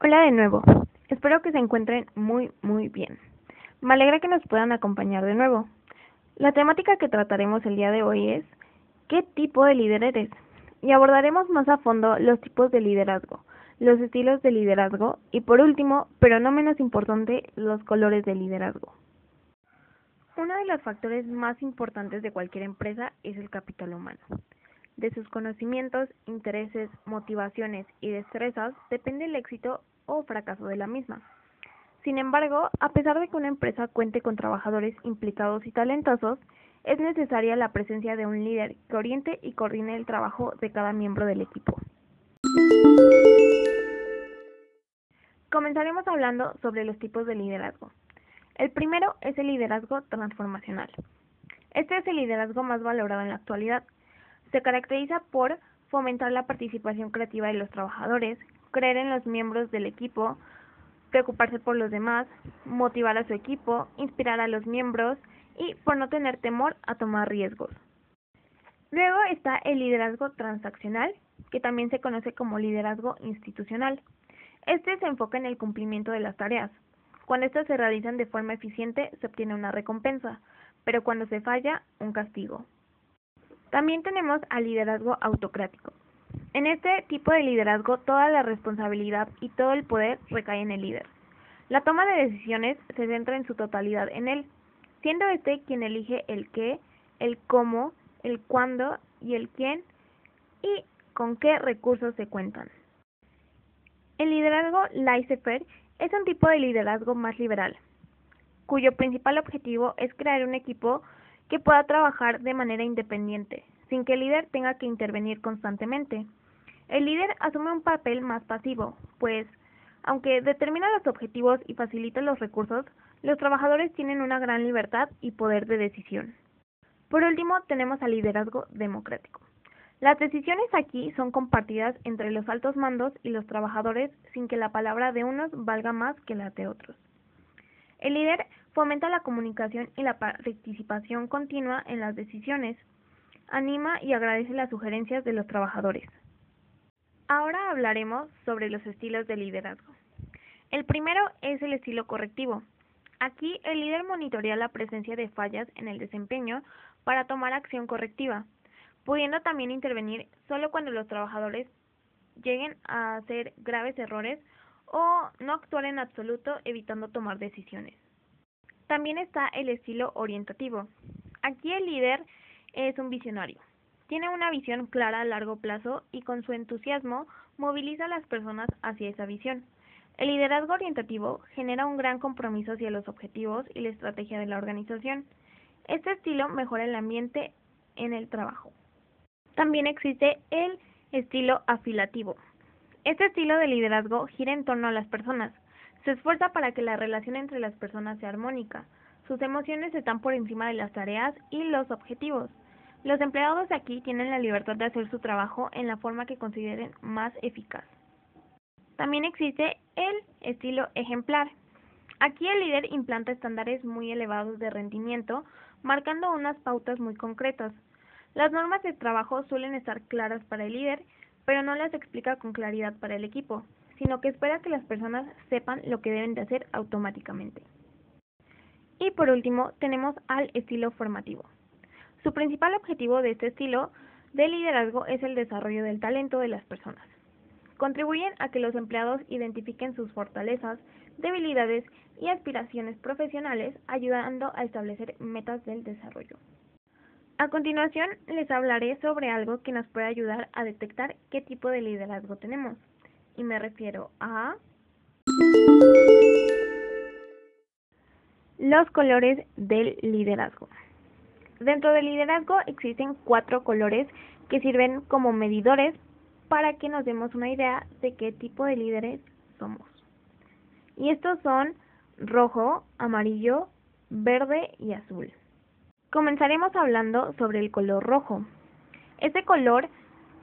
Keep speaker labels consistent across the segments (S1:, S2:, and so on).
S1: Hola de nuevo. Espero que se encuentren muy, muy bien. Me alegra que nos puedan acompañar de nuevo. La temática que trataremos el día de hoy es ¿qué tipo de líder eres? Y abordaremos más a fondo los tipos de liderazgo, los estilos de liderazgo y por último, pero no menos importante, los colores de liderazgo. Uno de los factores más importantes de cualquier empresa es el capital humano. De sus conocimientos, intereses, motivaciones y destrezas depende el éxito o fracaso de la misma. Sin embargo, a pesar de que una empresa cuente con trabajadores implicados y talentosos, es necesaria la presencia de un líder que oriente y coordine el trabajo de cada miembro del equipo. Comenzaremos hablando sobre los tipos de liderazgo. El primero es el liderazgo transformacional. Este es el liderazgo más valorado en la actualidad, se caracteriza por fomentar la participación creativa de los trabajadores, creer en los miembros del equipo, preocuparse por los demás, motivar a su equipo, inspirar a los miembros y por no tener temor a tomar riesgos. Luego está el liderazgo transaccional, que también se conoce como liderazgo institucional. Este se enfoca en el cumplimiento de las tareas. Cuando estas se realizan de forma eficiente, se obtiene una recompensa, pero cuando se falla, un castigo. También tenemos al liderazgo autocrático. En este tipo de liderazgo toda la responsabilidad y todo el poder recae en el líder. La toma de decisiones se centra en su totalidad en él, siendo este quien elige el qué, el cómo, el cuándo y el quién y con qué recursos se cuentan. El liderazgo laissez-faire es un tipo de liderazgo más liberal, cuyo principal objetivo es crear un equipo que pueda trabajar de manera independiente, sin que el líder tenga que intervenir constantemente. El líder asume un papel más pasivo, pues, aunque determina los objetivos y facilita los recursos, los trabajadores tienen una gran libertad y poder de decisión. Por último, tenemos al liderazgo democrático. Las decisiones aquí son compartidas entre los altos mandos y los trabajadores sin que la palabra de unos valga más que la de otros. El líder fomenta la comunicación y la participación continua en las decisiones, anima y agradece las sugerencias de los trabajadores. Ahora hablaremos sobre los estilos de liderazgo. El primero es el estilo correctivo. Aquí el líder monitorea la presencia de fallas en el desempeño para tomar acción correctiva, pudiendo también intervenir solo cuando los trabajadores lleguen a hacer graves errores o no actuar en absoluto evitando tomar decisiones. También está el estilo orientativo. Aquí el líder es un visionario. Tiene una visión clara a largo plazo y con su entusiasmo moviliza a las personas hacia esa visión. El liderazgo orientativo genera un gran compromiso hacia los objetivos y la estrategia de la organización. Este estilo mejora el ambiente en el trabajo. También existe el estilo afilativo. Este estilo de liderazgo gira en torno a las personas. Se esfuerza para que la relación entre las personas sea armónica. Sus emociones están por encima de las tareas y los objetivos. Los empleados aquí tienen la libertad de hacer su trabajo en la forma que consideren más eficaz. También existe el estilo ejemplar. Aquí el líder implanta estándares muy elevados de rendimiento, marcando unas pautas muy concretas. Las normas de trabajo suelen estar claras para el líder pero no las explica con claridad para el equipo, sino que espera que las personas sepan lo que deben de hacer automáticamente. Y por último, tenemos al estilo formativo. Su principal objetivo de este estilo de liderazgo es el desarrollo del talento de las personas. Contribuyen a que los empleados identifiquen sus fortalezas, debilidades y aspiraciones profesionales, ayudando a establecer metas del desarrollo. A continuación, les hablaré sobre algo que nos puede ayudar a detectar qué tipo de liderazgo tenemos. Y me refiero a los colores del liderazgo. Dentro del liderazgo existen cuatro colores que sirven como medidores para que nos demos una idea de qué tipo de líderes somos. Y estos son rojo, amarillo, verde y azul. Comenzaremos hablando sobre el color rojo. Este color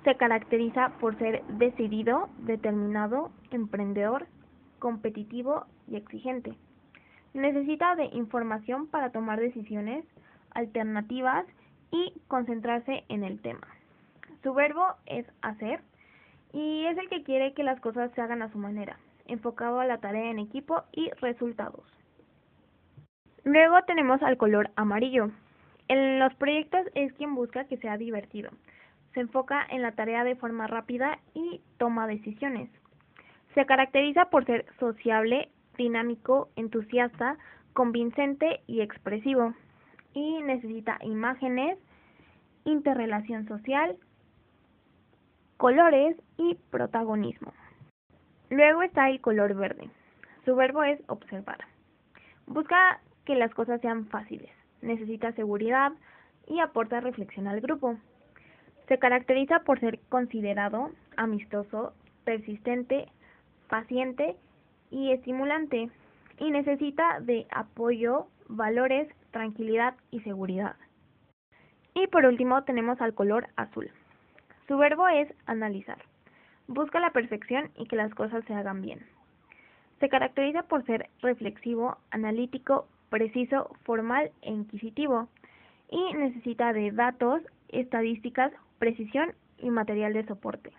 S1: se caracteriza por ser decidido, determinado, emprendedor, competitivo y exigente. Necesita de información para tomar decisiones alternativas y concentrarse en el tema. Su verbo es hacer y es el que quiere que las cosas se hagan a su manera. enfocado a la tarea en equipo y resultados. Luego tenemos al color amarillo. En los proyectos es quien busca que sea divertido. Se enfoca en la tarea de forma rápida y toma decisiones. Se caracteriza por ser sociable, dinámico, entusiasta, convincente y expresivo. Y necesita imágenes, interrelación social, colores y protagonismo. Luego está el color verde. Su verbo es observar. Busca que las cosas sean fáciles. Necesita seguridad y aporta reflexión al grupo. Se caracteriza por ser considerado, amistoso, persistente, paciente y estimulante y necesita de apoyo, valores, tranquilidad y seguridad. Y por último tenemos al color azul. Su verbo es analizar. Busca la perfección y que las cosas se hagan bien. Se caracteriza por ser reflexivo, analítico, preciso, formal e inquisitivo y necesita de datos, estadísticas, precisión y material de soporte.